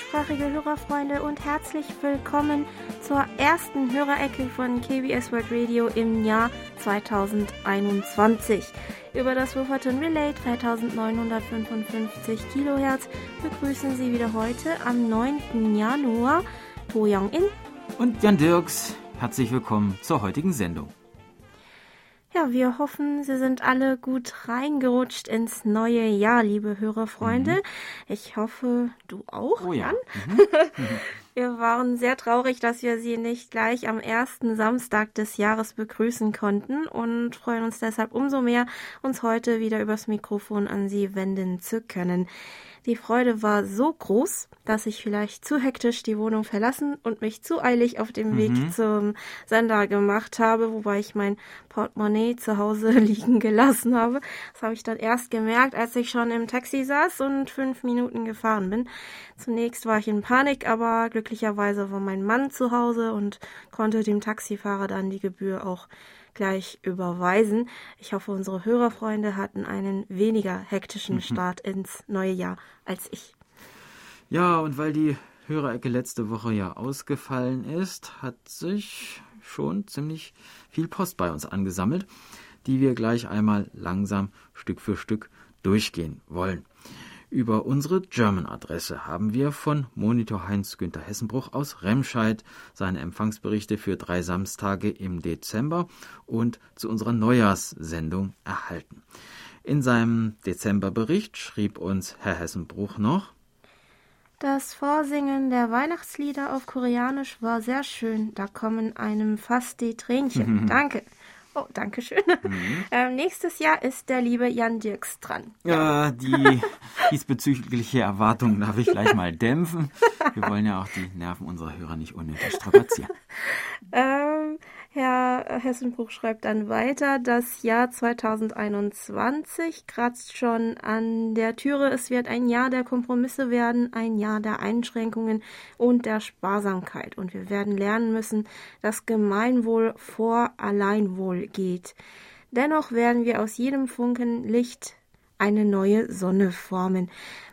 deutschsprachige Hörerfreunde und herzlich willkommen zur ersten Hörerecke von KBS World Radio im Jahr 2021. Über das Wufferton Relay 3955 Kilohertz begrüßen Sie wieder heute am 9. Januar To Young-in und Jan Dirks. Herzlich willkommen zur heutigen Sendung. Ja, wir hoffen, Sie sind alle gut reingerutscht ins neue Jahr, liebe Hörerfreunde. Mhm. Ich hoffe, du auch, oh, ja. Mhm. wir waren sehr traurig, dass wir Sie nicht gleich am ersten Samstag des Jahres begrüßen konnten und freuen uns deshalb umso mehr, uns heute wieder übers Mikrofon an Sie wenden zu können. Die Freude war so groß, dass ich vielleicht zu hektisch die Wohnung verlassen und mich zu eilig auf dem Weg Mhm. zum Sender gemacht habe, wobei ich mein Portemonnaie zu Hause liegen gelassen habe. Das habe ich dann erst gemerkt, als ich schon im Taxi saß und fünf Minuten gefahren bin. Zunächst war ich in Panik, aber glücklicherweise war mein Mann zu Hause und konnte dem Taxifahrer dann die Gebühr auch gleich überweisen. Ich hoffe, unsere Hörerfreunde hatten einen weniger hektischen Start ins neue Jahr als ich. Ja, und weil die Hörerecke letzte Woche ja ausgefallen ist, hat sich schon ziemlich viel Post bei uns angesammelt, die wir gleich einmal langsam Stück für Stück durchgehen wollen. Über unsere German-Adresse haben wir von Monitor Heinz-Günther Hessenbruch aus Remscheid seine Empfangsberichte für drei Samstage im Dezember und zu unserer Neujahrssendung erhalten. In seinem Dezemberbericht schrieb uns Herr Hessenbruch noch, Das Vorsingen der Weihnachtslieder auf Koreanisch war sehr schön. Da kommen einem fast die Tränchen. Danke. Oh, danke schön. Ähm, nächstes Jahr ist der liebe Jan Dirks dran. Ja, die diesbezügliche Erwartung darf ich gleich mal dämpfen. Wir wollen ja auch die Nerven unserer Hörer nicht unnötig strapazieren. Ähm, Herr Hessenbruch schreibt dann weiter, das Jahr 2021 kratzt schon an der Türe. Es wird ein Jahr der Kompromisse werden, ein Jahr der Einschränkungen und der Sparsamkeit. Und wir werden lernen müssen, dass Gemeinwohl vor Alleinwohl geht. Dennoch werden wir aus jedem Funken Licht eine neue Sonne formen.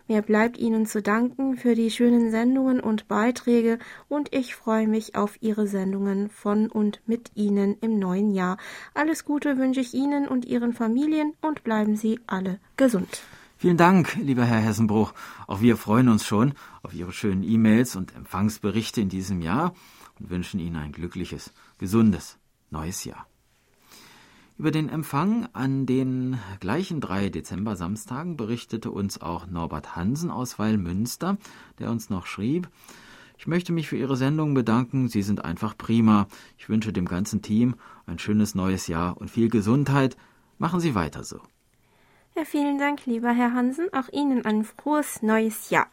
Mir bleibt Ihnen zu danken für die schönen Sendungen und Beiträge und ich freue mich auf Ihre Sendungen von und mit Ihnen im neuen Jahr. Alles Gute wünsche ich Ihnen und Ihren Familien und bleiben Sie alle gesund. Vielen Dank, lieber Herr Hessenbruch. Auch wir freuen uns schon auf Ihre schönen E-Mails und Empfangsberichte in diesem Jahr und wünschen Ihnen ein glückliches, gesundes neues Jahr. Über den Empfang an den gleichen drei Dezember-Samstagen berichtete uns auch Norbert Hansen aus Weilmünster, der uns noch schrieb, ich möchte mich für Ihre Sendung bedanken. Sie sind einfach prima. Ich wünsche dem ganzen Team ein schönes neues Jahr und viel Gesundheit. Machen Sie weiter so. Ja, vielen Dank, lieber Herr Hansen. Auch Ihnen ein frohes neues Jahr.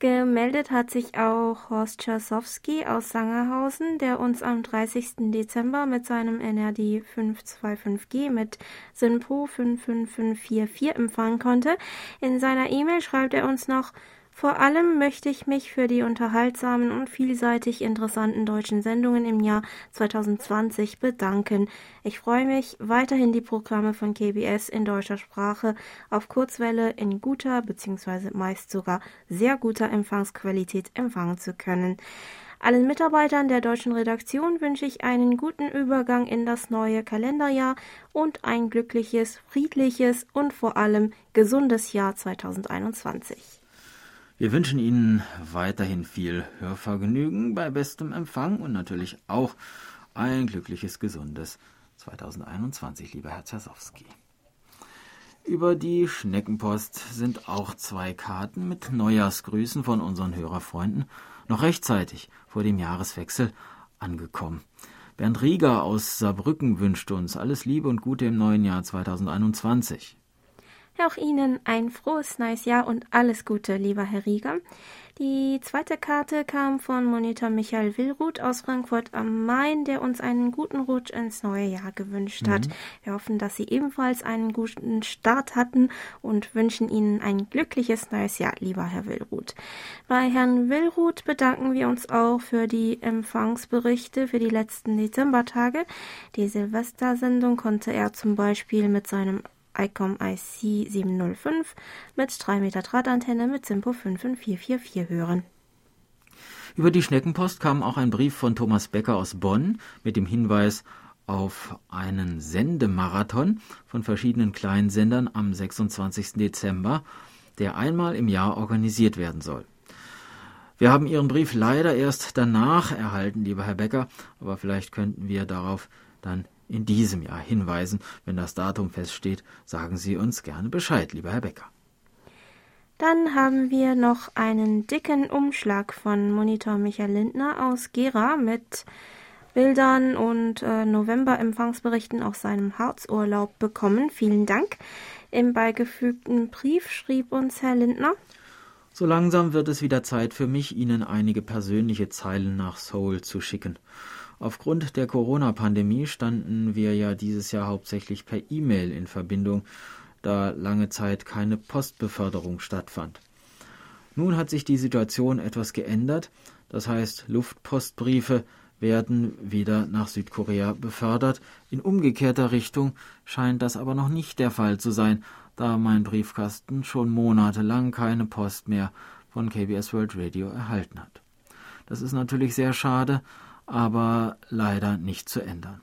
Gemeldet hat sich auch Horst Czasowski aus Sangerhausen, der uns am 30. Dezember mit seinem NRD 525G mit SINPO 55544 empfangen konnte. In seiner E-Mail schreibt er uns noch, vor allem möchte ich mich für die unterhaltsamen und vielseitig interessanten deutschen Sendungen im Jahr 2020 bedanken. Ich freue mich, weiterhin die Programme von KBS in deutscher Sprache auf Kurzwelle in guter bzw. meist sogar sehr guter Empfangsqualität empfangen zu können. Allen Mitarbeitern der deutschen Redaktion wünsche ich einen guten Übergang in das neue Kalenderjahr und ein glückliches, friedliches und vor allem gesundes Jahr 2021. Wir wünschen Ihnen weiterhin viel Hörvergnügen bei bestem Empfang und natürlich auch ein glückliches, gesundes 2021, lieber Herr Zersowski. Über die Schneckenpost sind auch zwei Karten mit Neujahrsgrüßen von unseren Hörerfreunden noch rechtzeitig vor dem Jahreswechsel angekommen. Bernd Rieger aus Saarbrücken wünscht uns alles Liebe und Gute im neuen Jahr 2021. Auch Ihnen ein frohes neues Jahr und alles Gute, lieber Herr Rieger. Die zweite Karte kam von Monitor Michael Willruth aus Frankfurt am Main, der uns einen guten Rutsch ins neue Jahr gewünscht hat. Wir hoffen, dass Sie ebenfalls einen guten Start hatten und wünschen Ihnen ein glückliches neues Jahr, lieber Herr Willruth. Bei Herrn Willruth bedanken wir uns auch für die Empfangsberichte für die letzten Dezembertage. Die Silvestersendung konnte er zum Beispiel mit seinem ICOM IC 705 mit 3 Meter Drahtantenne mit Simpo 55444 hören. Über die Schneckenpost kam auch ein Brief von Thomas Becker aus Bonn mit dem Hinweis auf einen Sendemarathon von verschiedenen Kleinsendern am 26. Dezember, der einmal im Jahr organisiert werden soll. Wir haben Ihren Brief leider erst danach erhalten, lieber Herr Becker, aber vielleicht könnten wir darauf dann in diesem Jahr hinweisen. Wenn das Datum feststeht, sagen Sie uns gerne Bescheid, lieber Herr Becker. Dann haben wir noch einen dicken Umschlag von Monitor Michael Lindner aus Gera mit Bildern und äh, November-Empfangsberichten aus seinem Harzurlaub bekommen. Vielen Dank. Im beigefügten Brief schrieb uns Herr Lindner. So langsam wird es wieder Zeit für mich, Ihnen einige persönliche Zeilen nach Seoul zu schicken. Aufgrund der Corona-Pandemie standen wir ja dieses Jahr hauptsächlich per E-Mail in Verbindung, da lange Zeit keine Postbeförderung stattfand. Nun hat sich die Situation etwas geändert, das heißt Luftpostbriefe werden wieder nach Südkorea befördert. In umgekehrter Richtung scheint das aber noch nicht der Fall zu sein, da mein Briefkasten schon monatelang keine Post mehr von KBS World Radio erhalten hat. Das ist natürlich sehr schade, aber leider nicht zu ändern.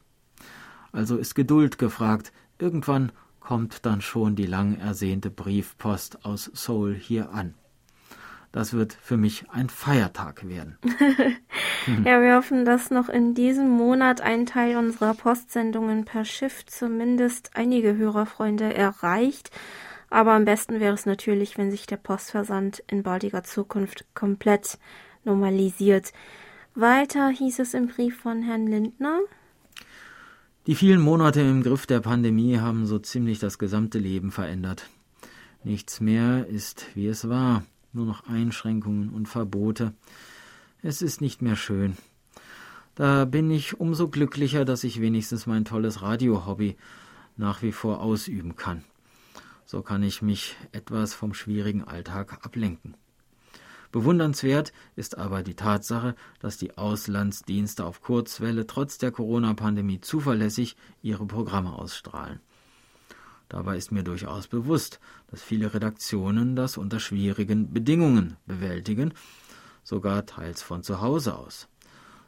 Also ist Geduld gefragt. Irgendwann kommt dann schon die lang ersehnte Briefpost aus Seoul hier an. Das wird für mich ein Feiertag werden. ja, wir hoffen, dass noch in diesem Monat ein Teil unserer Postsendungen per Schiff zumindest einige Hörerfreunde erreicht. Aber am besten wäre es natürlich, wenn sich der Postversand in baldiger Zukunft komplett normalisiert. Weiter hieß es im Brief von Herrn Lindner. Die vielen Monate im Griff der Pandemie haben so ziemlich das gesamte Leben verändert. Nichts mehr ist, wie es war, nur noch Einschränkungen und Verbote. Es ist nicht mehr schön. Da bin ich umso glücklicher, dass ich wenigstens mein tolles Radiohobby nach wie vor ausüben kann. So kann ich mich etwas vom schwierigen Alltag ablenken. Bewundernswert ist aber die Tatsache, dass die Auslandsdienste auf Kurzwelle trotz der Corona-Pandemie zuverlässig ihre Programme ausstrahlen. Dabei ist mir durchaus bewusst, dass viele Redaktionen das unter schwierigen Bedingungen bewältigen, sogar teils von zu Hause aus.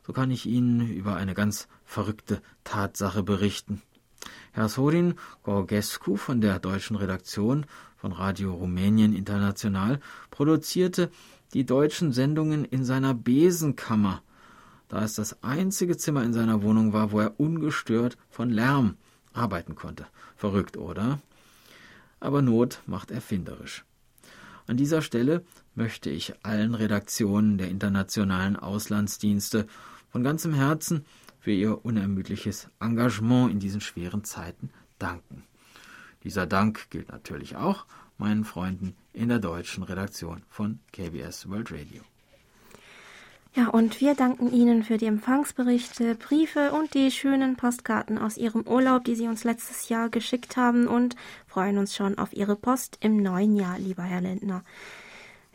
So kann ich Ihnen über eine ganz verrückte Tatsache berichten. Herr Sorin Gorgescu von der deutschen Redaktion von Radio Rumänien International produzierte die deutschen Sendungen in seiner Besenkammer, da es das einzige Zimmer in seiner Wohnung war, wo er ungestört von Lärm arbeiten konnte. Verrückt, oder? Aber Not macht erfinderisch. An dieser Stelle möchte ich allen Redaktionen der internationalen Auslandsdienste von ganzem Herzen für ihr unermüdliches Engagement in diesen schweren Zeiten danken. Dieser Dank gilt natürlich auch meinen Freunden in der deutschen Redaktion von KBS World Radio. Ja, und wir danken Ihnen für die Empfangsberichte, Briefe und die schönen Postkarten aus Ihrem Urlaub, die Sie uns letztes Jahr geschickt haben und freuen uns schon auf Ihre Post im neuen Jahr, lieber Herr Lindner.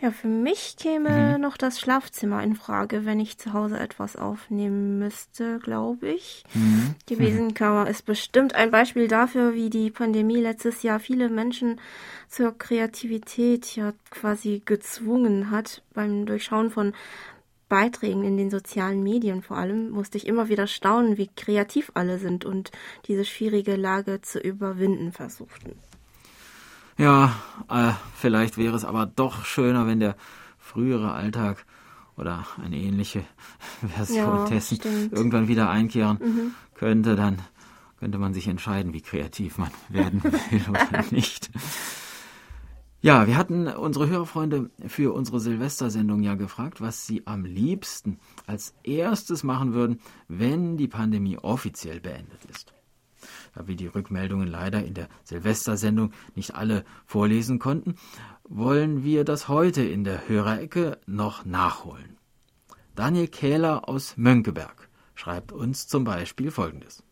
Ja, für mich käme mhm. noch das Schlafzimmer in Frage, wenn ich zu Hause etwas aufnehmen müsste, glaube ich. Mhm. Die Besenkammer ist bestimmt ein Beispiel dafür, wie die Pandemie letztes Jahr viele Menschen zur Kreativität ja quasi gezwungen hat. Beim Durchschauen von Beiträgen in den sozialen Medien vor allem musste ich immer wieder staunen, wie kreativ alle sind und diese schwierige Lage zu überwinden versuchten. Ja, äh, vielleicht wäre es aber doch schöner, wenn der frühere Alltag oder eine ähnliche Version ja, dessen stimmt. irgendwann wieder einkehren mhm. könnte, dann könnte man sich entscheiden, wie kreativ man werden will oder nicht. Ja, wir hatten unsere Hörerfreunde für unsere Silvestersendung ja gefragt, was sie am liebsten als erstes machen würden, wenn die Pandemie offiziell beendet ist. Da wir die Rückmeldungen leider in der Silvestersendung nicht alle vorlesen konnten, wollen wir das heute in der Hörerecke noch nachholen. Daniel Kähler aus Mönckeberg schreibt uns zum Beispiel Folgendes.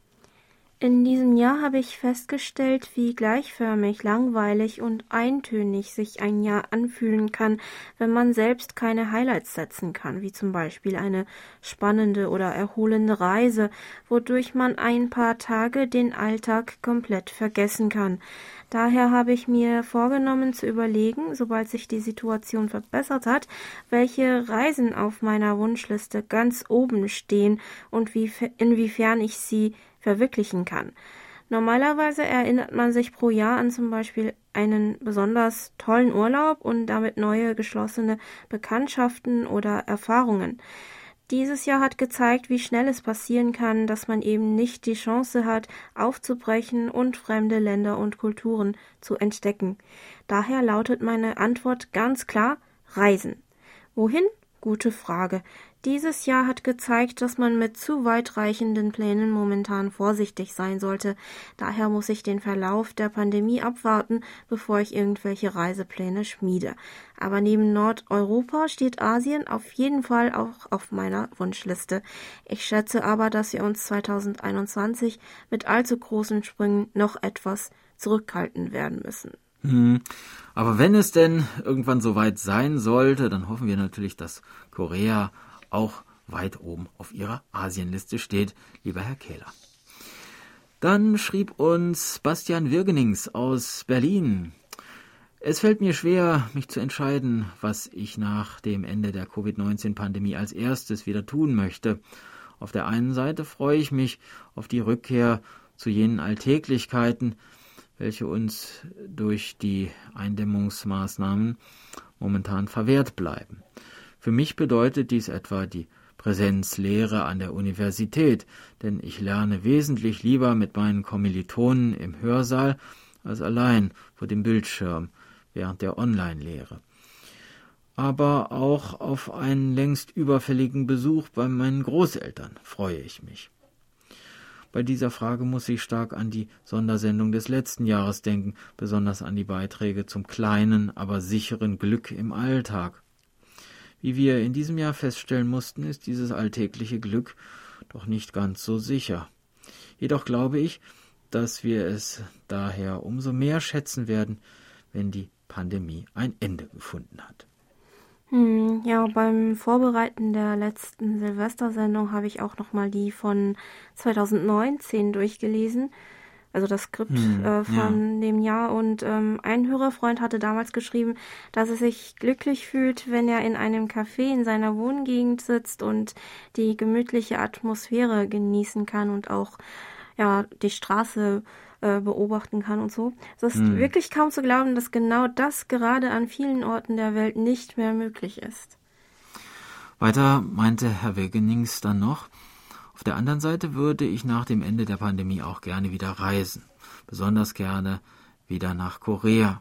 In diesem Jahr habe ich festgestellt, wie gleichförmig, langweilig und eintönig sich ein Jahr anfühlen kann, wenn man selbst keine Highlights setzen kann, wie zum Beispiel eine spannende oder erholende Reise, wodurch man ein paar Tage den Alltag komplett vergessen kann. Daher habe ich mir vorgenommen zu überlegen, sobald sich die Situation verbessert hat, welche Reisen auf meiner Wunschliste ganz oben stehen und wie, inwiefern ich sie verwirklichen kann. Normalerweise erinnert man sich pro Jahr an zum Beispiel einen besonders tollen Urlaub und damit neue geschlossene Bekanntschaften oder Erfahrungen. Dieses Jahr hat gezeigt, wie schnell es passieren kann, dass man eben nicht die Chance hat, aufzubrechen und fremde Länder und Kulturen zu entdecken. Daher lautet meine Antwort ganz klar Reisen. Wohin? Gute Frage. Dieses Jahr hat gezeigt, dass man mit zu weitreichenden Plänen momentan vorsichtig sein sollte. Daher muss ich den Verlauf der Pandemie abwarten, bevor ich irgendwelche Reisepläne schmiede. Aber neben Nordeuropa steht Asien auf jeden Fall auch auf meiner Wunschliste. Ich schätze aber, dass wir uns 2021 mit allzu großen Sprüngen noch etwas zurückhalten werden müssen. Hm. Aber wenn es denn irgendwann soweit sein sollte, dann hoffen wir natürlich, dass Korea auch weit oben auf Ihrer Asienliste steht, lieber Herr Kehler. Dann schrieb uns Bastian Wirgenings aus Berlin. Es fällt mir schwer, mich zu entscheiden, was ich nach dem Ende der Covid-19-Pandemie als erstes wieder tun möchte. Auf der einen Seite freue ich mich auf die Rückkehr zu jenen Alltäglichkeiten, welche uns durch die Eindämmungsmaßnahmen momentan verwehrt bleiben. Für mich bedeutet dies etwa die Präsenzlehre an der Universität, denn ich lerne wesentlich lieber mit meinen Kommilitonen im Hörsaal als allein vor dem Bildschirm während der Online-Lehre. Aber auch auf einen längst überfälligen Besuch bei meinen Großeltern freue ich mich. Bei dieser Frage muss ich stark an die Sondersendung des letzten Jahres denken, besonders an die Beiträge zum kleinen, aber sicheren Glück im Alltag. Wie wir in diesem Jahr feststellen mussten, ist dieses alltägliche Glück doch nicht ganz so sicher. Jedoch glaube ich, dass wir es daher umso mehr schätzen werden, wenn die Pandemie ein Ende gefunden hat. Hm, ja, beim Vorbereiten der letzten Silvestersendung habe ich auch noch mal die von 2019 durchgelesen also das Skript hm, äh, von ja. dem Jahr. Und ähm, ein Hörerfreund hatte damals geschrieben, dass er sich glücklich fühlt, wenn er in einem Café in seiner Wohngegend sitzt und die gemütliche Atmosphäre genießen kann und auch ja die Straße äh, beobachten kann und so. Es ist hm. wirklich kaum zu glauben, dass genau das gerade an vielen Orten der Welt nicht mehr möglich ist. Weiter meinte Herr Wegenings dann noch, auf der anderen Seite würde ich nach dem Ende der Pandemie auch gerne wieder reisen, besonders gerne wieder nach Korea.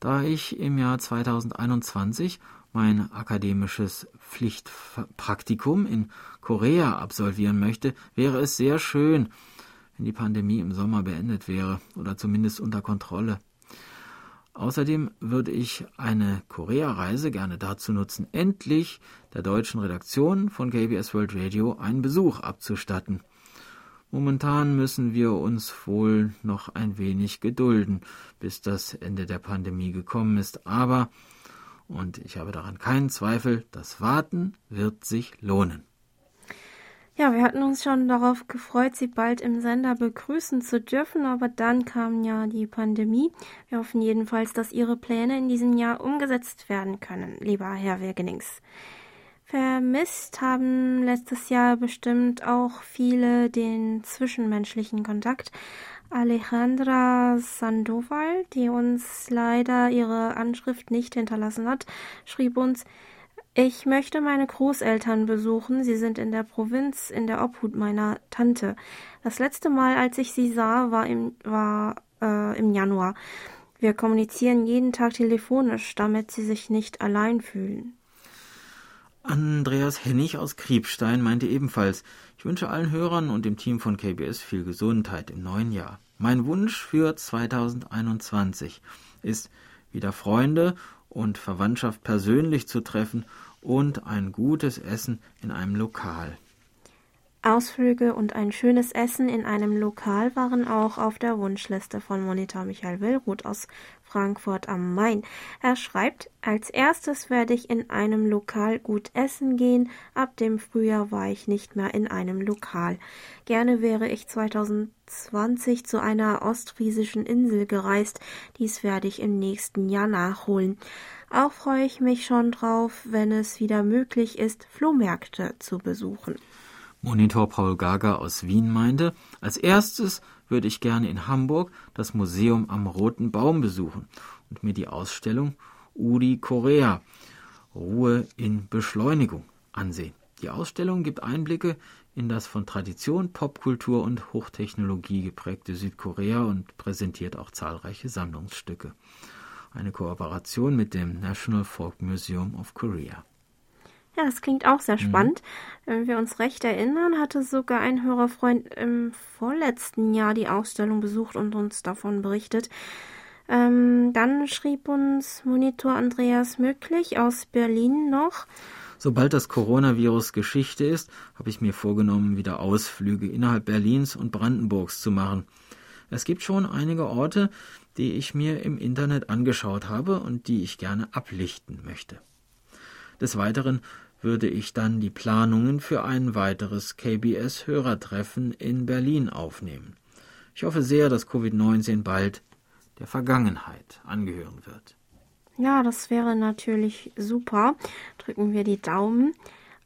Da ich im Jahr 2021 mein akademisches Pflichtpraktikum in Korea absolvieren möchte, wäre es sehr schön, wenn die Pandemie im Sommer beendet wäre oder zumindest unter Kontrolle. Außerdem würde ich eine Korea-Reise gerne dazu nutzen, endlich der deutschen Redaktion von KBS World Radio einen Besuch abzustatten. Momentan müssen wir uns wohl noch ein wenig gedulden, bis das Ende der Pandemie gekommen ist, aber, und ich habe daran keinen Zweifel, das Warten wird sich lohnen. Ja, wir hatten uns schon darauf gefreut, Sie bald im Sender begrüßen zu dürfen, aber dann kam ja die Pandemie. Wir hoffen jedenfalls, dass Ihre Pläne in diesem Jahr umgesetzt werden können, lieber Herr Wirgenings. Vermisst haben letztes Jahr bestimmt auch viele den zwischenmenschlichen Kontakt. Alejandra Sandoval, die uns leider ihre Anschrift nicht hinterlassen hat, schrieb uns, ich möchte meine Großeltern besuchen. Sie sind in der Provinz in der Obhut meiner Tante. Das letzte Mal, als ich sie sah, war im, war, äh, im Januar. Wir kommunizieren jeden Tag telefonisch, damit sie sich nicht allein fühlen. Andreas Hennig aus Kriebstein meinte ebenfalls, ich wünsche allen Hörern und dem Team von KBS viel Gesundheit im neuen Jahr. Mein Wunsch für 2021 ist, wieder Freunde und Verwandtschaft persönlich zu treffen und ein gutes Essen in einem Lokal. Ausflüge und ein schönes Essen in einem Lokal waren auch auf der Wunschliste von Monitor Michael Willruth aus Frankfurt am Main. Er schreibt, als erstes werde ich in einem Lokal gut essen gehen. Ab dem Frühjahr war ich nicht mehr in einem Lokal. Gerne wäre ich 2020 zu einer ostfriesischen Insel gereist. Dies werde ich im nächsten Jahr nachholen. Auch freue ich mich schon drauf, wenn es wieder möglich ist, Flohmärkte zu besuchen. Monitor Paul Gaga aus Wien meinte, als erstes würde ich gerne in Hamburg das Museum am Roten Baum besuchen und mir die Ausstellung Uri Korea Ruhe in Beschleunigung ansehen. Die Ausstellung gibt Einblicke in das von Tradition, Popkultur und Hochtechnologie geprägte Südkorea und präsentiert auch zahlreiche Sammlungsstücke. Eine Kooperation mit dem National Folk Museum of Korea. Ja, das klingt auch sehr mhm. spannend. Mhm. Wenn wir uns recht erinnern, hatte sogar ein Hörerfreund im vorletzten Jahr die Ausstellung besucht und uns davon berichtet. Ähm, dann schrieb uns Monitor Andreas Möglich aus Berlin noch. Sobald das Coronavirus Geschichte ist, habe ich mir vorgenommen, wieder Ausflüge innerhalb Berlins und Brandenburgs zu machen. Es gibt schon einige Orte, die ich mir im Internet angeschaut habe und die ich gerne ablichten möchte. Des Weiteren würde ich dann die Planungen für ein weiteres KBS-Hörertreffen in Berlin aufnehmen. Ich hoffe sehr, dass Covid-19 bald der Vergangenheit angehören wird. Ja, das wäre natürlich super. Drücken wir die Daumen.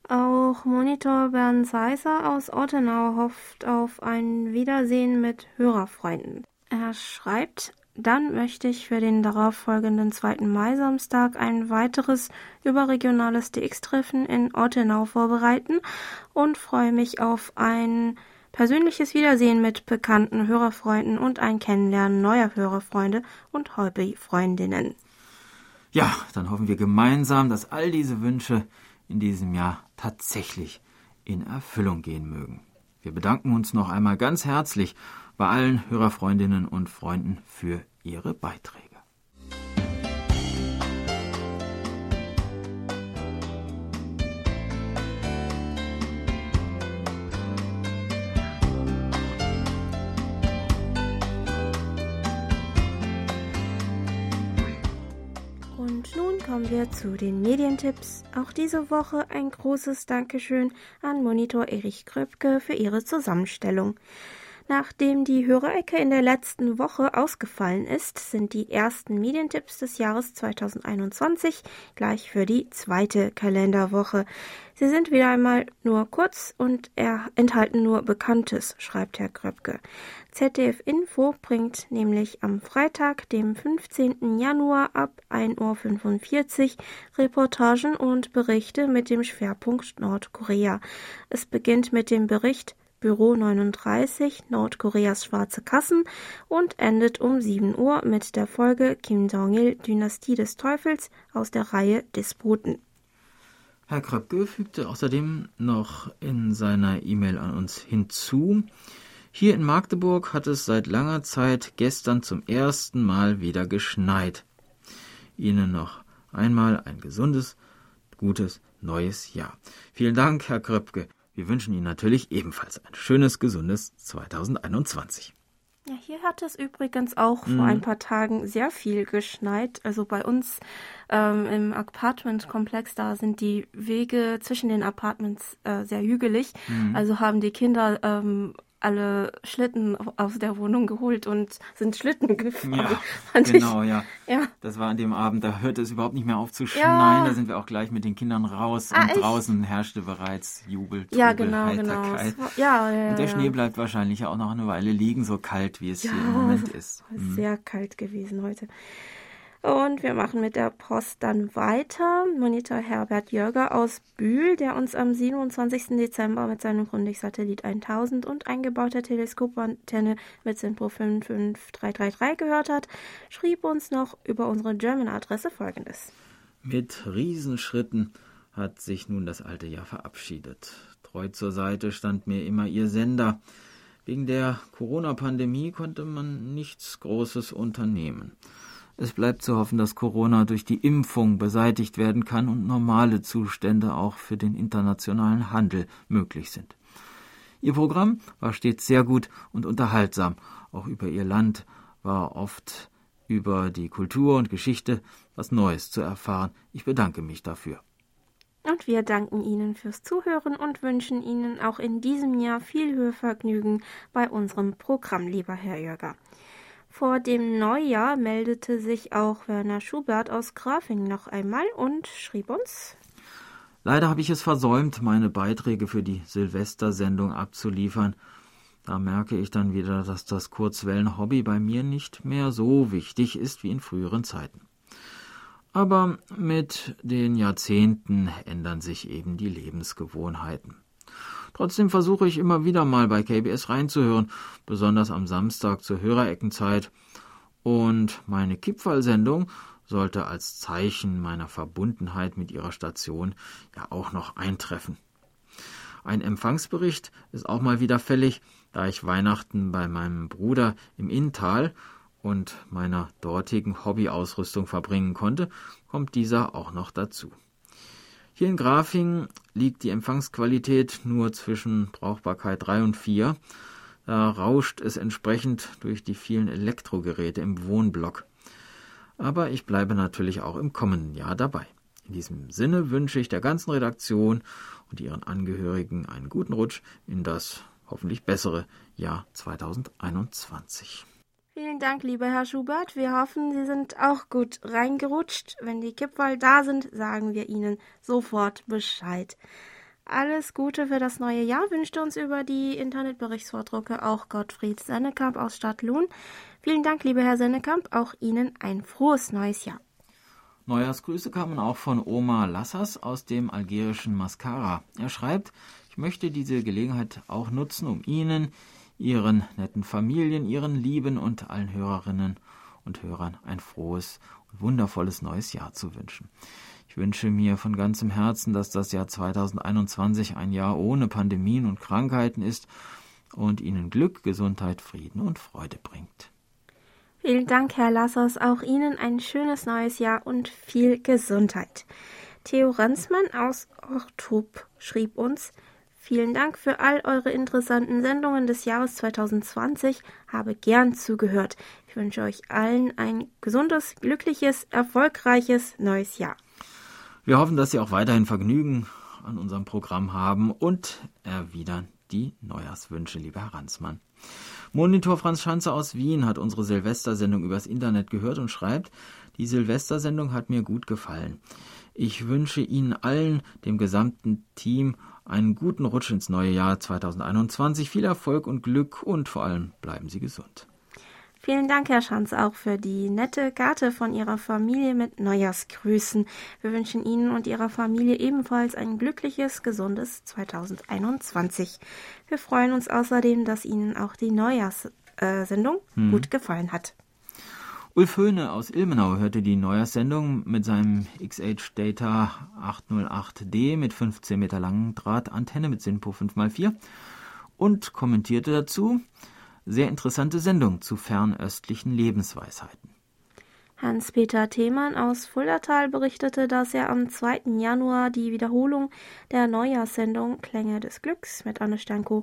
Auch Monitor Bernd Seiser aus Ottenau hofft auf ein Wiedersehen mit Hörerfreunden. Er schreibt, dann möchte ich für den darauffolgenden 2. Mai-Samstag ein weiteres überregionales DX-Treffen in Ortenau vorbereiten und freue mich auf ein persönliches Wiedersehen mit bekannten Hörerfreunden und ein Kennenlernen neuer Hörerfreunde und Hobbyfreundinnen. Ja, dann hoffen wir gemeinsam, dass all diese Wünsche in diesem Jahr tatsächlich in Erfüllung gehen mögen. Wir bedanken uns noch einmal ganz herzlich bei allen Hörerfreundinnen und Freunden für ihre Beiträge. Und nun kommen wir zu den Medientipps. Auch diese Woche ein großes Dankeschön an Monitor Erich Kröpke für ihre Zusammenstellung. Nachdem die Hörerecke in der letzten Woche ausgefallen ist, sind die ersten Medientipps des Jahres 2021 gleich für die zweite Kalenderwoche. Sie sind wieder einmal nur kurz und enthalten nur Bekanntes, schreibt Herr Kröpke. ZDF Info bringt nämlich am Freitag, dem 15. Januar ab 1.45 Uhr Reportagen und Berichte mit dem Schwerpunkt Nordkorea. Es beginnt mit dem Bericht Büro 39 Nordkoreas schwarze Kassen und endet um 7 Uhr mit der Folge Kim Jong-il Dynastie des Teufels aus der Reihe Disputen. Herr Kröpke fügte außerdem noch in seiner E-Mail an uns hinzu, hier in Magdeburg hat es seit langer Zeit gestern zum ersten Mal wieder geschneit. Ihnen noch einmal ein gesundes, gutes neues Jahr. Vielen Dank, Herr Kröpke. Wir wünschen Ihnen natürlich ebenfalls ein schönes, gesundes 2021. Ja, hier hat es übrigens auch mhm. vor ein paar Tagen sehr viel geschneit. Also bei uns ähm, im Apartmentkomplex, da sind die Wege zwischen den Apartments äh, sehr hügelig. Mhm. Also haben die Kinder ähm, alle Schlitten aus der Wohnung geholt und sind Schlitten gefahren. Ja, genau, ich, ja. ja. Das war an dem Abend, da hörte es überhaupt nicht mehr auf zu schneien. Ja. Da sind wir auch gleich mit den Kindern raus ah, und echt? draußen herrschte bereits Jubel, Trubel, ja, genau, genau. Heiterkeit. Genau. Ja, ja, und der Schnee bleibt wahrscheinlich auch noch eine Weile liegen, so kalt, wie es hier im Moment ist. Mhm. Sehr kalt gewesen heute. Und wir machen mit der Post dann weiter. Monitor Herbert Jörger aus Bühl, der uns am 27. Dezember mit seinem Grundig-Satellit 1000 und eingebauter Teleskopantenne mit Sinpro 55333 gehört hat, schrieb uns noch über unsere German-Adresse folgendes. Mit Riesenschritten hat sich nun das alte Jahr verabschiedet. Treu zur Seite stand mir immer ihr Sender. Wegen der Corona-Pandemie konnte man nichts Großes unternehmen. Es bleibt zu hoffen, dass Corona durch die Impfung beseitigt werden kann und normale Zustände auch für den internationalen Handel möglich sind. Ihr Programm war stets sehr gut und unterhaltsam. Auch über Ihr Land war oft über die Kultur und Geschichte was Neues zu erfahren. Ich bedanke mich dafür. Und wir danken Ihnen fürs Zuhören und wünschen Ihnen auch in diesem Jahr viel Hörvergnügen bei unserem Programm, lieber Herr Jörger. Vor dem Neujahr meldete sich auch Werner Schubert aus Grafing noch einmal und schrieb uns Leider habe ich es versäumt, meine Beiträge für die Silvestersendung abzuliefern. Da merke ich dann wieder, dass das Kurzwellen-Hobby bei mir nicht mehr so wichtig ist wie in früheren Zeiten. Aber mit den Jahrzehnten ändern sich eben die Lebensgewohnheiten. Trotzdem versuche ich immer wieder mal bei KBS reinzuhören, besonders am Samstag zur Hörereckenzeit. Und meine Kipferl-Sendung sollte als Zeichen meiner Verbundenheit mit ihrer Station ja auch noch eintreffen. Ein Empfangsbericht ist auch mal wieder fällig, da ich Weihnachten bei meinem Bruder im Inntal und meiner dortigen Hobbyausrüstung verbringen konnte, kommt dieser auch noch dazu. Hier in Grafing liegt die Empfangsqualität nur zwischen Brauchbarkeit 3 und 4. Da rauscht es entsprechend durch die vielen Elektrogeräte im Wohnblock. Aber ich bleibe natürlich auch im kommenden Jahr dabei. In diesem Sinne wünsche ich der ganzen Redaktion und ihren Angehörigen einen guten Rutsch in das hoffentlich bessere Jahr 2021. Vielen Dank, lieber Herr Schubert. Wir hoffen, Sie sind auch gut reingerutscht. Wenn die Kipferl da sind, sagen wir Ihnen sofort Bescheid. Alles Gute für das neue Jahr wünschte uns über die Internetberichtsvordrucke auch Gottfried Sennekamp aus Stadtlohn. Vielen Dank, lieber Herr Sennekamp. Auch Ihnen ein frohes neues Jahr. Neujahrsgrüße kamen auch von Oma Lassas aus dem algerischen Mascara. Er schreibt, ich möchte diese Gelegenheit auch nutzen, um Ihnen, Ihren netten Familien, Ihren Lieben und allen Hörerinnen und Hörern ein frohes und wundervolles neues Jahr zu wünschen. Ich wünsche mir von ganzem Herzen, dass das Jahr 2021 ein Jahr ohne Pandemien und Krankheiten ist und Ihnen Glück, Gesundheit, Frieden und Freude bringt. Vielen Dank, Herr Lassers. Auch Ihnen ein schönes neues Jahr und viel Gesundheit. Theo Ransmann aus Ortrup schrieb uns, Vielen Dank für all eure interessanten Sendungen des Jahres 2020. Habe gern zugehört. Ich wünsche euch allen ein gesundes, glückliches, erfolgreiches neues Jahr. Wir hoffen, dass Sie auch weiterhin Vergnügen an unserem Programm haben und erwidern die Neujahrswünsche, lieber Herr Ransmann. Monitor Franz Schanze aus Wien hat unsere Silvestersendung übers Internet gehört und schreibt, die Silvestersendung hat mir gut gefallen. Ich wünsche Ihnen allen, dem gesamten Team, einen guten Rutsch ins neue Jahr 2021, viel Erfolg und Glück und vor allem bleiben Sie gesund. Vielen Dank, Herr Schanz, auch für die nette Karte von Ihrer Familie mit Neujahrsgrüßen. Wir wünschen Ihnen und Ihrer Familie ebenfalls ein glückliches, gesundes 2021. Wir freuen uns außerdem, dass Ihnen auch die Neujahrssendung hm. gut gefallen hat. Ulf Höhne aus Ilmenau hörte die Neujahrssendung mit seinem XH Data 808D mit 15 Meter langen Drahtantenne mit SINPO 5x4 und kommentierte dazu sehr interessante Sendung zu fernöstlichen Lebensweisheiten. Hans-Peter Themann aus Fuldatal berichtete, dass er am 2. Januar die Wiederholung der Neujahrssendung Klänge des Glücks mit Anne Stanko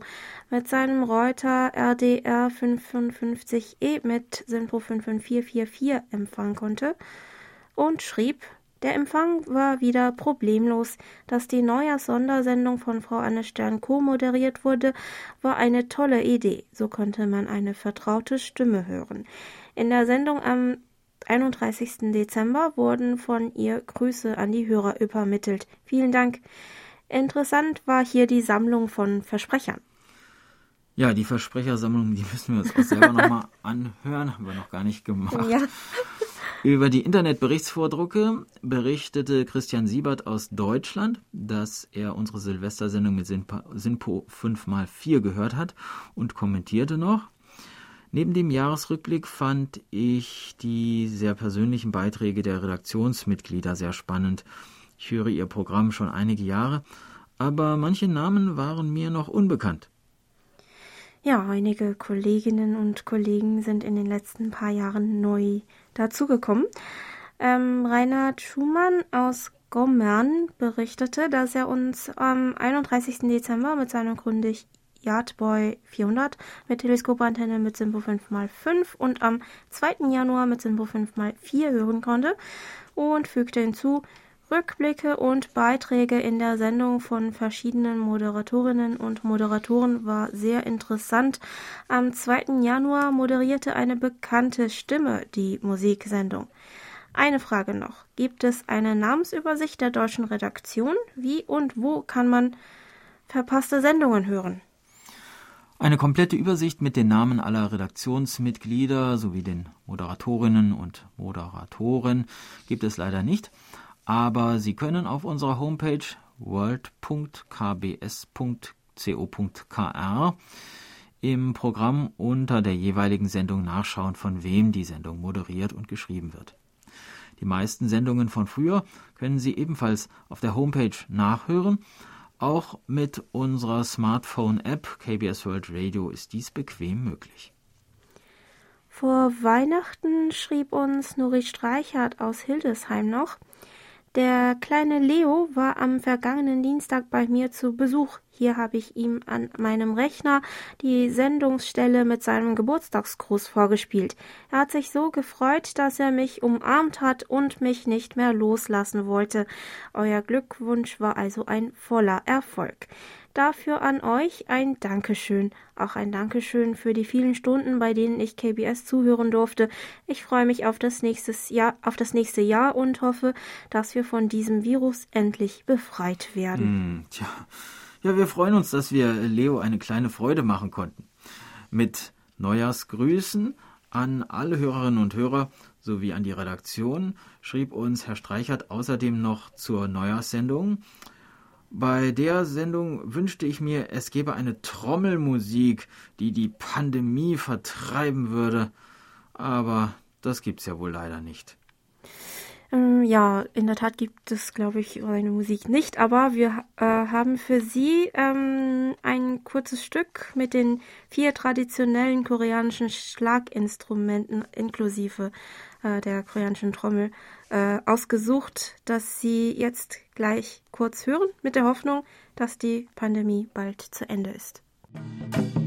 mit seinem Reuter RDR 555E mit Synpro 55444 empfangen konnte und schrieb, der Empfang war wieder problemlos. Dass die Neujahrssondersendung von Frau Anne Stern co-moderiert wurde, war eine tolle Idee. So konnte man eine vertraute Stimme hören. In der Sendung am 31. Dezember wurden von ihr Grüße an die Hörer übermittelt. Vielen Dank. Interessant war hier die Sammlung von Versprechern. Ja, die Versprechersammlung, die müssen wir uns auch selber nochmal anhören, haben wir noch gar nicht gemacht. Ja. Über die Internetberichtsvordrucke berichtete Christian Siebert aus Deutschland, dass er unsere Silvestersendung mit Sinpo 5x4 gehört hat und kommentierte noch, Neben dem Jahresrückblick fand ich die sehr persönlichen Beiträge der Redaktionsmitglieder sehr spannend. Ich höre ihr Programm schon einige Jahre, aber manche Namen waren mir noch unbekannt. Ja, einige Kolleginnen und Kollegen sind in den letzten paar Jahren neu dazugekommen. Ähm, Reinhard Schumann aus Gommern berichtete, dass er uns am 31. Dezember mit seinem Kunde Yardboy 400 mit Teleskopantenne mit Simpo 5x5 und am 2. Januar mit Simpo 5x4 hören konnte und fügte hinzu, Rückblicke und Beiträge in der Sendung von verschiedenen Moderatorinnen und Moderatoren war sehr interessant. Am 2. Januar moderierte eine bekannte Stimme die Musiksendung. Eine Frage noch. Gibt es eine Namensübersicht der deutschen Redaktion? Wie und wo kann man verpasste Sendungen hören? Eine komplette Übersicht mit den Namen aller Redaktionsmitglieder sowie den Moderatorinnen und Moderatoren gibt es leider nicht aber Sie können auf unserer Homepage world.kbs.co.kr im Programm unter der jeweiligen Sendung nachschauen, von wem die Sendung moderiert und geschrieben wird. Die meisten Sendungen von früher können Sie ebenfalls auf der Homepage nachhören. Auch mit unserer Smartphone-App KBS World Radio ist dies bequem möglich. Vor Weihnachten schrieb uns Nuri Streichert aus Hildesheim noch, der kleine Leo war am vergangenen Dienstag bei mir zu Besuch. Hier habe ich ihm an meinem Rechner die Sendungsstelle mit seinem Geburtstagsgruß vorgespielt. Er hat sich so gefreut, dass er mich umarmt hat und mich nicht mehr loslassen wollte. Euer Glückwunsch war also ein voller Erfolg. Dafür an euch ein Dankeschön. Auch ein Dankeschön für die vielen Stunden, bei denen ich KBS zuhören durfte. Ich freue mich auf das, nächstes Jahr, auf das nächste Jahr und hoffe, dass wir von diesem Virus endlich befreit werden. Hm, tja. Ja, wir freuen uns, dass wir Leo eine kleine Freude machen konnten. Mit Neujahrsgrüßen an alle Hörerinnen und Hörer sowie an die Redaktion schrieb uns Herr Streichert außerdem noch zur Neujahrssendung. Bei der Sendung wünschte ich mir, es gäbe eine Trommelmusik, die die Pandemie vertreiben würde. Aber das gibt's ja wohl leider nicht. Ähm, ja, in der Tat gibt es, glaube ich, seine Musik nicht, aber wir äh, haben für Sie ähm, ein kurzes Stück mit den vier traditionellen koreanischen Schlaginstrumenten inklusive äh, der koreanischen Trommel äh, ausgesucht, dass Sie jetzt gleich kurz hören, mit der Hoffnung, dass die Pandemie bald zu Ende ist. Musik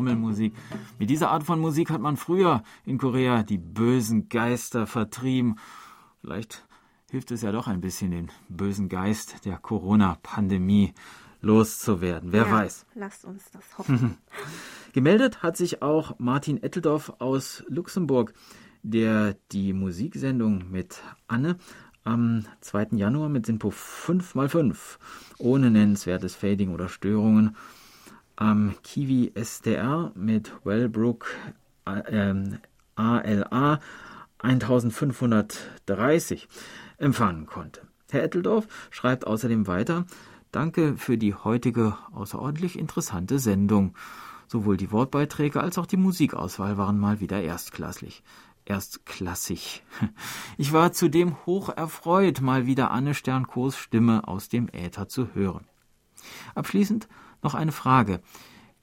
Trommelmusik. Mit dieser Art von Musik hat man früher in Korea die bösen Geister vertrieben. Vielleicht hilft es ja doch ein bisschen, den bösen Geist der Corona-Pandemie loszuwerden. Wer ja, weiß. Lasst uns das hoffen. Gemeldet hat sich auch Martin Etteldorf aus Luxemburg, der die Musiksendung mit Anne am 2. Januar mit Sinpo 5x5 ohne nennenswertes Fading oder Störungen am Kiwi SDR mit Wellbrook äh, ALA 1530 empfangen konnte. Herr Etteldorf schreibt außerdem weiter, Danke für die heutige außerordentlich interessante Sendung. Sowohl die Wortbeiträge als auch die Musikauswahl waren mal wieder erstklassig. Erstklassig. Ich war zudem hoch erfreut, mal wieder Anne Sternkos Stimme aus dem Äther zu hören. Abschließend noch eine Frage.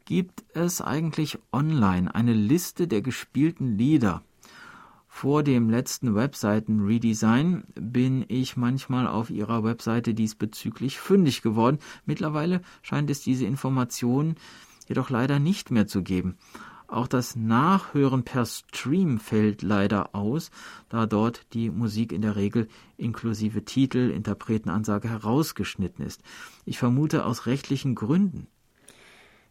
Gibt es eigentlich online eine Liste der gespielten Lieder? Vor dem letzten Webseiten-Redesign bin ich manchmal auf Ihrer Webseite diesbezüglich fündig geworden. Mittlerweile scheint es diese Informationen jedoch leider nicht mehr zu geben. Auch das Nachhören per Stream fällt leider aus, da dort die Musik in der Regel inklusive Titel, Interpretenansage herausgeschnitten ist. Ich vermute aus rechtlichen Gründen.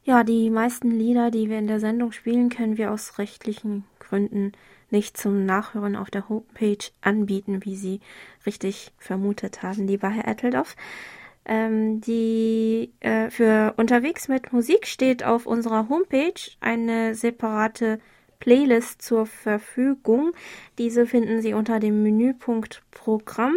Ja, die meisten Lieder, die wir in der Sendung spielen, können wir aus rechtlichen Gründen nicht zum Nachhören auf der Homepage anbieten, wie Sie richtig vermutet haben, lieber Herr Etteldorf. Ähm, die äh, für unterwegs mit Musik steht auf unserer Homepage eine separate Playlist zur Verfügung. Diese finden Sie unter dem Menüpunkt Programm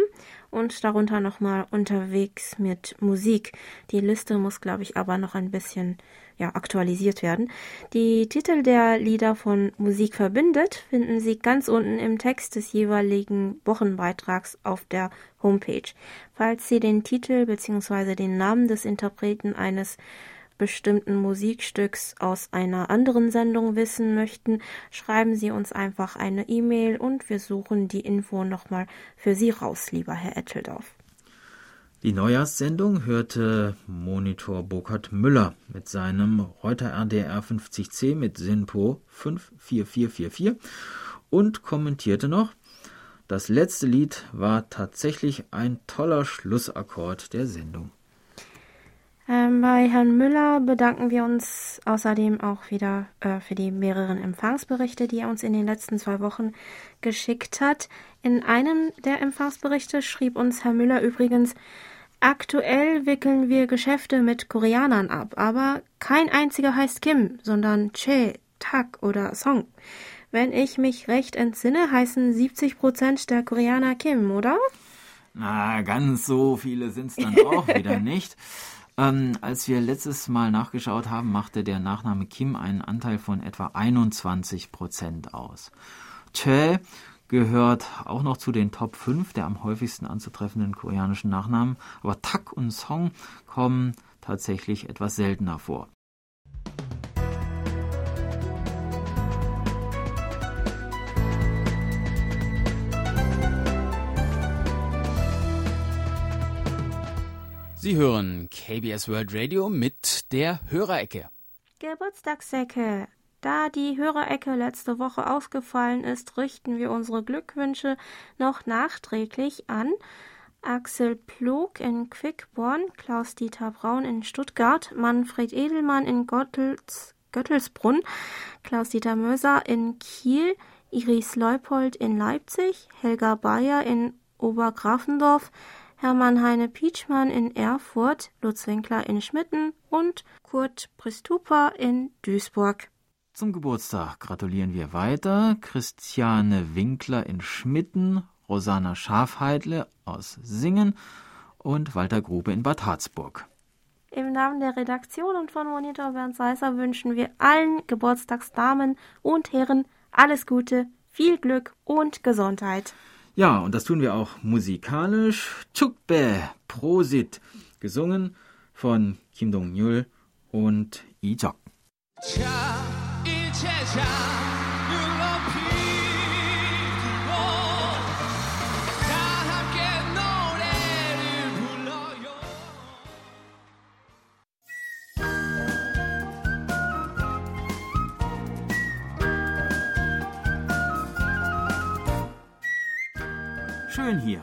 und darunter nochmal unterwegs mit Musik. Die Liste muss, glaube ich, aber noch ein bisschen ja, aktualisiert werden. Die Titel der Lieder von Musik verbindet finden Sie ganz unten im Text des jeweiligen Wochenbeitrags auf der Homepage. Falls Sie den Titel bzw. den Namen des Interpreten eines bestimmten Musikstücks aus einer anderen Sendung wissen möchten, schreiben Sie uns einfach eine E-Mail und wir suchen die Info nochmal für Sie raus, lieber Herr Etteldorf. Die Neujahrssendung hörte Monitor Burkhard Müller mit seinem Reuter RDR 50C mit SINPO 54444 und kommentierte noch, das letzte Lied war tatsächlich ein toller Schlussakkord der Sendung. Ähm, bei Herrn Müller bedanken wir uns außerdem auch wieder äh, für die mehreren Empfangsberichte, die er uns in den letzten zwei Wochen geschickt hat. In einem der Empfangsberichte schrieb uns Herr Müller übrigens, Aktuell wickeln wir Geschäfte mit Koreanern ab, aber kein einziger heißt Kim, sondern Che, Tak oder Song. Wenn ich mich recht entsinne, heißen 70 Prozent der Koreaner Kim, oder? Na, ganz so viele sind's dann auch wieder nicht. Ähm, als wir letztes Mal nachgeschaut haben, machte der Nachname Kim einen Anteil von etwa 21 Prozent aus. Che gehört auch noch zu den Top 5 der am häufigsten anzutreffenden koreanischen Nachnamen, aber Tak und Song kommen tatsächlich etwas seltener vor. Sie hören KBS World Radio mit der Hörerecke. Geburtstagsecke. Da die Hörerecke letzte Woche ausgefallen ist, richten wir unsere Glückwünsche noch nachträglich an Axel Plog in Quickborn, Klaus-Dieter Braun in Stuttgart, Manfred Edelmann in Gottels, Göttelsbrunn, Klaus-Dieter Möser in Kiel, Iris Leupold in Leipzig, Helga Bayer in Obergrafendorf, Hermann Heine Pietschmann in Erfurt, Lutz Winkler in Schmitten und Kurt Pristupa in Duisburg. Zum Geburtstag gratulieren wir weiter Christiane Winkler in Schmitten, Rosanna Schafheidle aus Singen und Walter Grube in Bad Harzburg. Im Namen der Redaktion und von Monitor Bernd Seisser wünschen wir allen Geburtstagsdamen und Herren alles Gute, viel Glück und Gesundheit. Ja, und das tun wir auch musikalisch. Chukbe, Prosit, gesungen von Kim Dong-yul und Lee Jok. Schön hier.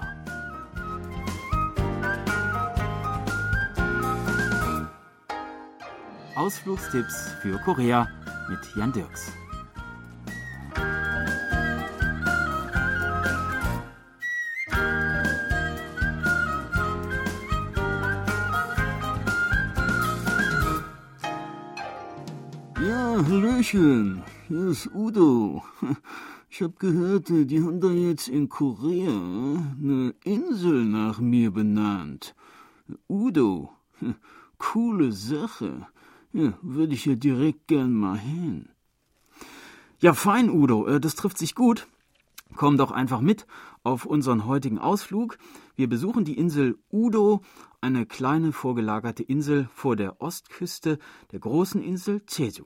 Ausflugstipps für Korea mit Jan Dirks. Ja, Hallöchen, hier ist Udo. Ich hab gehört, die haben da jetzt in Korea eine Insel nach mir benannt. Udo, coole Sache. Ja, würde ich ja direkt gern mal hin. Ja, fein, Udo, äh, das trifft sich gut. Komm doch einfach mit auf unseren heutigen Ausflug. Wir besuchen die Insel Udo, eine kleine vorgelagerte Insel vor der Ostküste der großen Insel Jeju.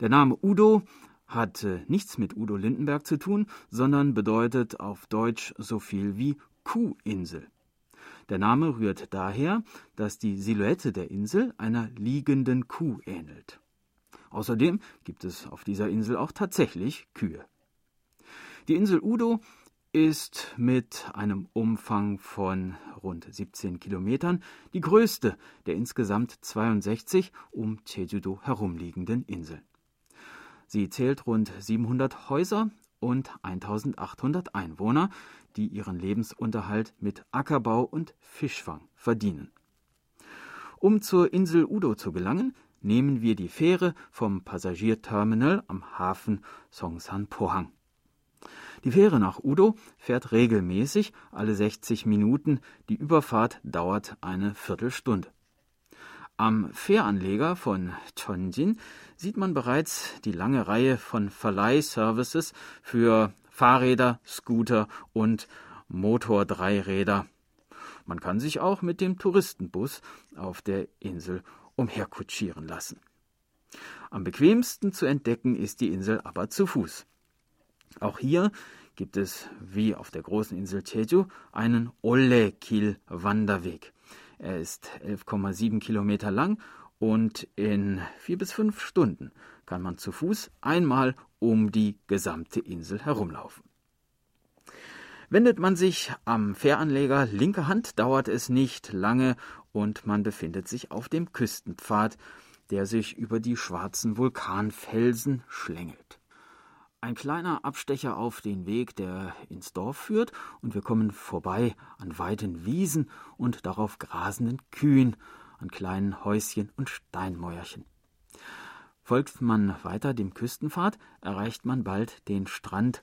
Der Name Udo hat äh, nichts mit Udo Lindenberg zu tun, sondern bedeutet auf Deutsch so viel wie Kuhinsel. Der Name rührt daher, dass die Silhouette der Insel einer liegenden Kuh ähnelt. Außerdem gibt es auf dieser Insel auch tatsächlich Kühe. Die Insel Udo ist mit einem Umfang von rund 17 Kilometern die größte der insgesamt 62 um Jeju-do herumliegenden Inseln. Sie zählt rund 700 Häuser und 1800 Einwohner, die ihren Lebensunterhalt mit Ackerbau und Fischfang verdienen. Um zur Insel Udo zu gelangen, nehmen wir die Fähre vom Passagierterminal am Hafen Songsan Pohang. Die Fähre nach Udo fährt regelmäßig alle 60 Minuten, die Überfahrt dauert eine Viertelstunde. Am Fähranleger von Chonjin sieht man bereits die lange Reihe von Verleihservices für Fahrräder, Scooter und Motordreiräder. Man kann sich auch mit dem Touristenbus auf der Insel umherkutschieren lassen. Am bequemsten zu entdecken ist die Insel aber zu Fuß. Auch hier gibt es, wie auf der großen Insel Jeju, einen Ollekil-Wanderweg. Er ist 11,7 Kilometer lang und in vier bis fünf Stunden kann man zu Fuß einmal um die gesamte Insel herumlaufen. Wendet man sich am Fähranleger linker Hand, dauert es nicht lange und man befindet sich auf dem Küstenpfad, der sich über die schwarzen Vulkanfelsen schlängelt. Ein kleiner Abstecher auf den Weg, der ins Dorf führt, und wir kommen vorbei an weiten Wiesen und darauf grasenden Kühen, an kleinen Häuschen und Steinmäuerchen. Folgt man weiter dem Küstenpfad, erreicht man bald den Strand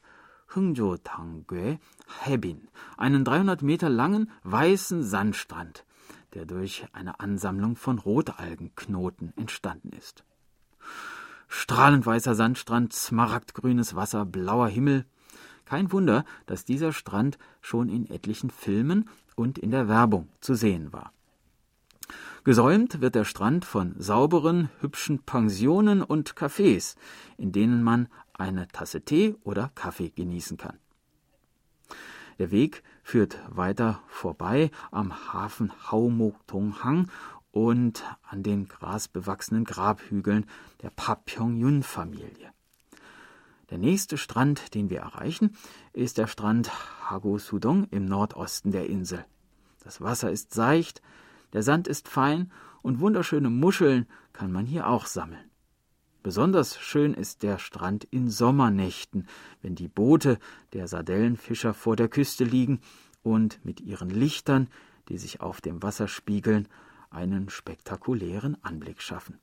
Hungjo-Tangwe Hebin, einen 300 Meter langen weißen Sandstrand, der durch eine Ansammlung von Rotalgenknoten entstanden ist. Strahlend weißer Sandstrand, smaragdgrünes Wasser, blauer Himmel. Kein Wunder, dass dieser Strand schon in etlichen Filmen und in der Werbung zu sehen war. Gesäumt wird der Strand von sauberen, hübschen Pensionen und Cafés, in denen man eine Tasse Tee oder Kaffee genießen kann. Der Weg führt weiter vorbei am Hafen Haumoktonghang und an den grasbewachsenen Grabhügeln der Papyong-Yun-Familie. Der nächste Strand, den wir erreichen, ist der Strand Hago-Sudong im Nordosten der Insel. Das Wasser ist seicht, der Sand ist fein und wunderschöne Muscheln kann man hier auch sammeln. Besonders schön ist der Strand in Sommernächten, wenn die Boote der Sardellenfischer vor der Küste liegen und mit ihren Lichtern, die sich auf dem Wasser spiegeln, einen spektakulären Anblick schaffen.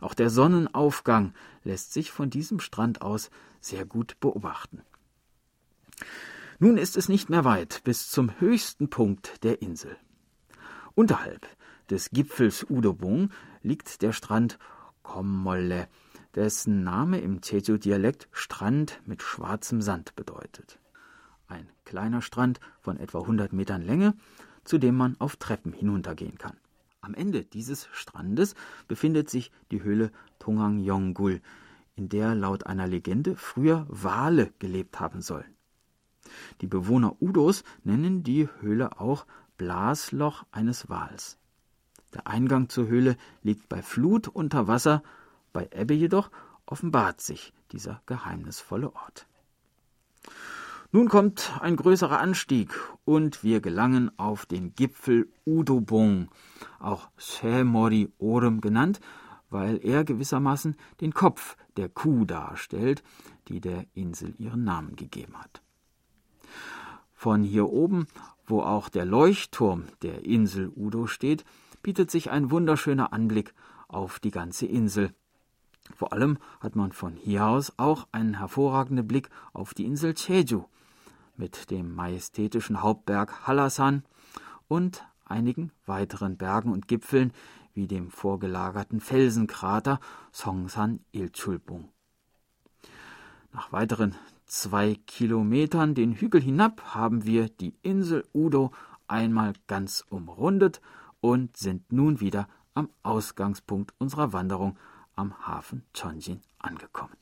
Auch der Sonnenaufgang lässt sich von diesem Strand aus sehr gut beobachten. Nun ist es nicht mehr weit bis zum höchsten Punkt der Insel. Unterhalb des Gipfels Udobung liegt der Strand Kommolle, dessen Name im Jeju-Dialekt Strand mit schwarzem Sand bedeutet. Ein kleiner Strand von etwa 100 Metern Länge, zu dem man auf Treppen hinuntergehen kann. Am Ende dieses Strandes befindet sich die Höhle Tongang Yonggul, in der laut einer Legende früher Wale gelebt haben sollen. Die Bewohner Udos nennen die Höhle auch Blasloch eines Wals. Der Eingang zur Höhle liegt bei Flut unter Wasser, bei Ebbe jedoch offenbart sich dieser geheimnisvolle Ort. Nun kommt ein größerer Anstieg und wir gelangen auf den Gipfel Udobong, auch Sämori Orem genannt, weil er gewissermaßen den Kopf der Kuh darstellt, die der Insel ihren Namen gegeben hat. Von hier oben, wo auch der Leuchtturm der Insel Udo steht, bietet sich ein wunderschöner Anblick auf die ganze Insel. Vor allem hat man von hier aus auch einen hervorragenden Blick auf die Insel Jeju, mit dem majestätischen Hauptberg Hallasan und einigen weiteren Bergen und Gipfeln wie dem vorgelagerten Felsenkrater Songsan Ilchulbung. Nach weiteren zwei Kilometern den Hügel hinab haben wir die Insel Udo einmal ganz umrundet und sind nun wieder am Ausgangspunkt unserer Wanderung am Hafen Chonjin angekommen.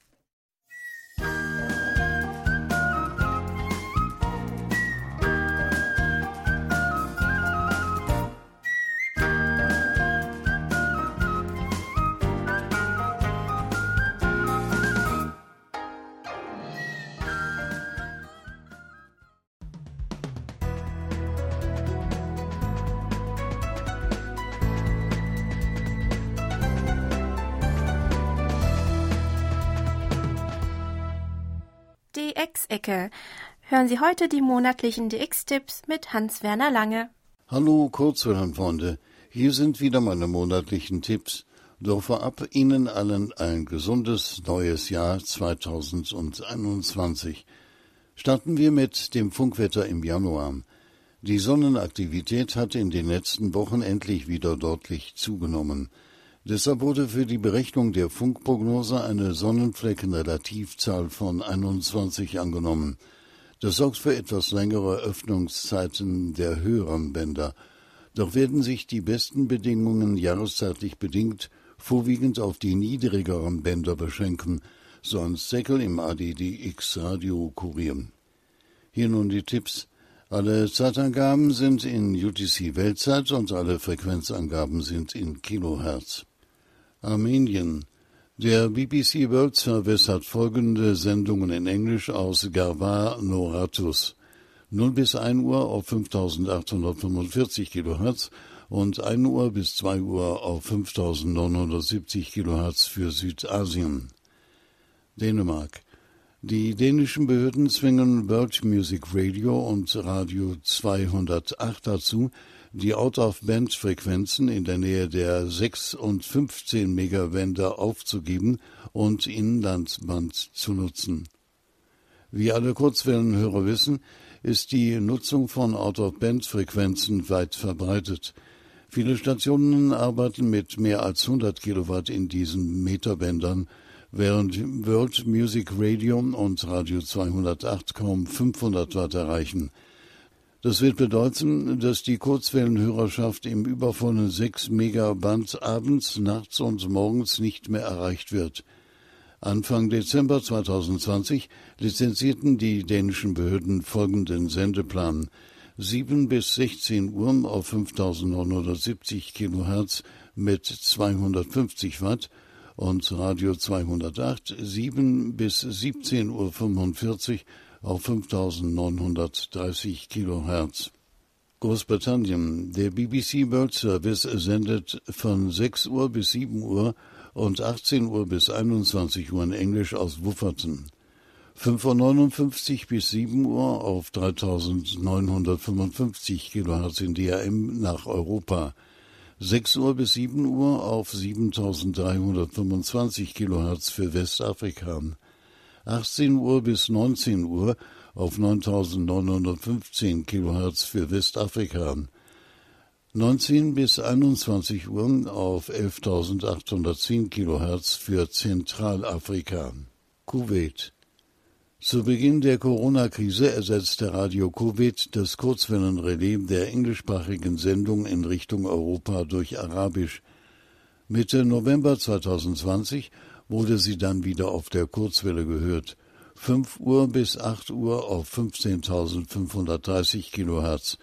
DX-Ecke. Hören Sie heute die monatlichen DX-Tipps mit Hans-Werner Lange. Hallo Kurzwellenfreunde, hier sind wieder meine monatlichen Tipps. Doch vorab Ihnen allen ein gesundes neues Jahr 2021. Starten wir mit dem Funkwetter im Januar. Die Sonnenaktivität hat in den letzten Wochen endlich wieder deutlich zugenommen. Deshalb wurde für die Berechnung der Funkprognose eine Sonnenfleckenrelativzahl von 21 angenommen. Das sorgt für etwas längere Öffnungszeiten der höheren Bänder. Doch werden sich die besten Bedingungen jahreszeitlich bedingt vorwiegend auf die niedrigeren Bänder beschränken, so ein Seckel im ADDX Radio Kurier. Hier nun die Tipps. Alle Zeitangaben sind in UTC Weltzeit und alle Frequenzangaben sind in Kilohertz. Armenien. Der BBC World Service hat folgende Sendungen in Englisch aus Garvar Noratus. 0 bis 1 Uhr auf 5845 kHz und 1 Uhr bis 2 Uhr auf 5970 kHz für Südasien. Dänemark. Die dänischen Behörden zwingen World Music Radio und Radio 208 dazu, die Out-of-Band-Frequenzen in der Nähe der 6 und 15 Megawände aufzugeben und Inlandsband zu nutzen. Wie alle Kurzwellenhörer wissen, ist die Nutzung von Out-of-Band-Frequenzen weit verbreitet. Viele Stationen arbeiten mit mehr als 100 Kilowatt in diesen Meterbändern, während World Music Radio und Radio 208 kaum 500 Watt erreichen. Das wird bedeuten, dass die Kurzwellenhörerschaft im übervollen 6 Megaband abends, nachts und morgens nicht mehr erreicht wird. Anfang Dezember 2020 lizenzierten die dänischen Behörden folgenden Sendeplan. 7 bis 16 Uhr auf 5970 Kilohertz mit 250 Watt und Radio 208 7 bis 17 Uhr 45 auf 5930 Kilohertz. Großbritannien. Der BBC World Service sendet von 6 Uhr bis 7 Uhr und 18 Uhr bis 21 Uhr in Englisch aus Wufferton. 5.59 Uhr bis 7 Uhr auf 3955 Kilohertz in DRM nach Europa. 6 Uhr bis 7 Uhr auf 7325 Kilohertz für Westafrika. 18 Uhr bis 19 Uhr auf 9915 Kilohertz für Westafrika. 19 bis 21 Uhr auf 11.810 Kilohertz für Zentralafrika. Kuwait. Zu Beginn der Corona-Krise ersetzte Radio Kuwait das Kurzwellenrelais der englischsprachigen Sendung in Richtung Europa durch Arabisch. Mitte November 2020 wurde sie dann wieder auf der Kurzwelle gehört. 5 Uhr bis 8 Uhr auf 15.530 Kilohertz.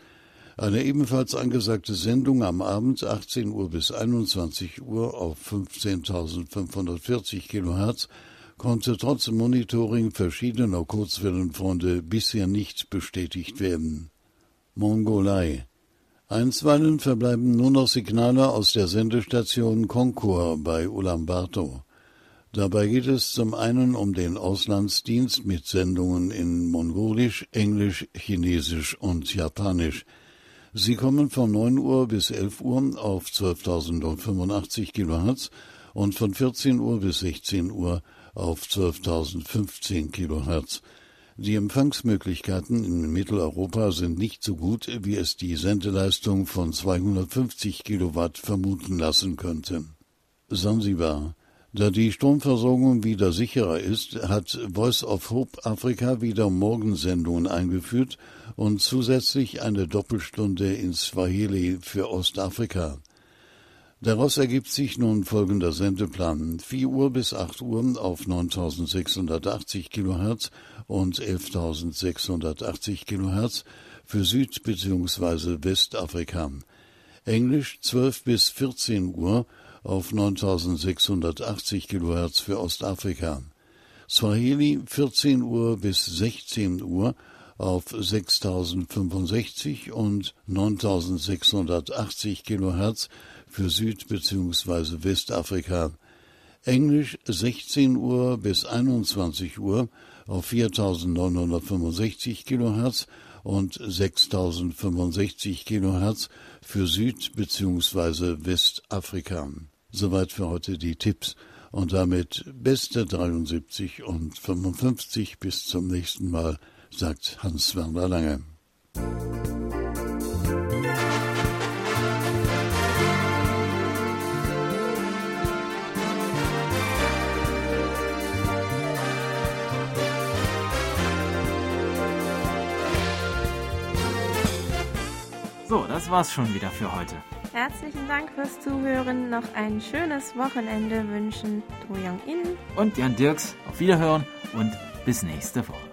Eine ebenfalls angesagte Sendung am Abend 18 Uhr bis 21 Uhr auf 15.540 Kilohertz konnte trotz Monitoring verschiedener Kurzwellenfreunde bisher nicht bestätigt werden. Mongolei Einstweilen verbleiben nur noch Signale aus der Sendestation Concours bei Ulaanbaatar. Dabei geht es zum einen um den Auslandsdienst mit Sendungen in Mongolisch, Englisch, Chinesisch und Japanisch. Sie kommen von 9 Uhr bis 11 Uhr auf 12.085 kHz und von 14 Uhr bis 16 Uhr auf 12.015 Kilohertz. Die Empfangsmöglichkeiten in Mitteleuropa sind nicht so gut, wie es die Sendeleistung von 250 Kilowatt vermuten lassen könnte. Sansibar. Da die Stromversorgung wieder sicherer ist, hat Voice of Hope Afrika wieder Morgensendungen eingeführt und zusätzlich eine Doppelstunde in Swahili für Ostafrika. Daraus ergibt sich nun folgender Sendeplan. 4 Uhr bis 8 Uhr auf 9680 Kilohertz und 11680 Kilohertz für Süd- bzw. Westafrika. Englisch 12 bis 14 Uhr auf 9680 Kilohertz für Ostafrika. Swahili 14 Uhr bis 16 Uhr auf 6065 und 9680 Kilohertz für Süd- bzw. Westafrika. Englisch 16 Uhr bis 21 Uhr auf 4965 Kilohertz und 6065 Kilohertz für Süd- bzw. Westafrika. Soweit für heute die Tipps. Und damit beste 73 und 55 bis zum nächsten Mal, sagt Hans-Werner Lange. So, das war's schon wieder für heute. Herzlichen Dank fürs Zuhören. Noch ein schönes Wochenende wünschen Do Young In und Jan Dirks. Auf Wiederhören und bis nächste Woche.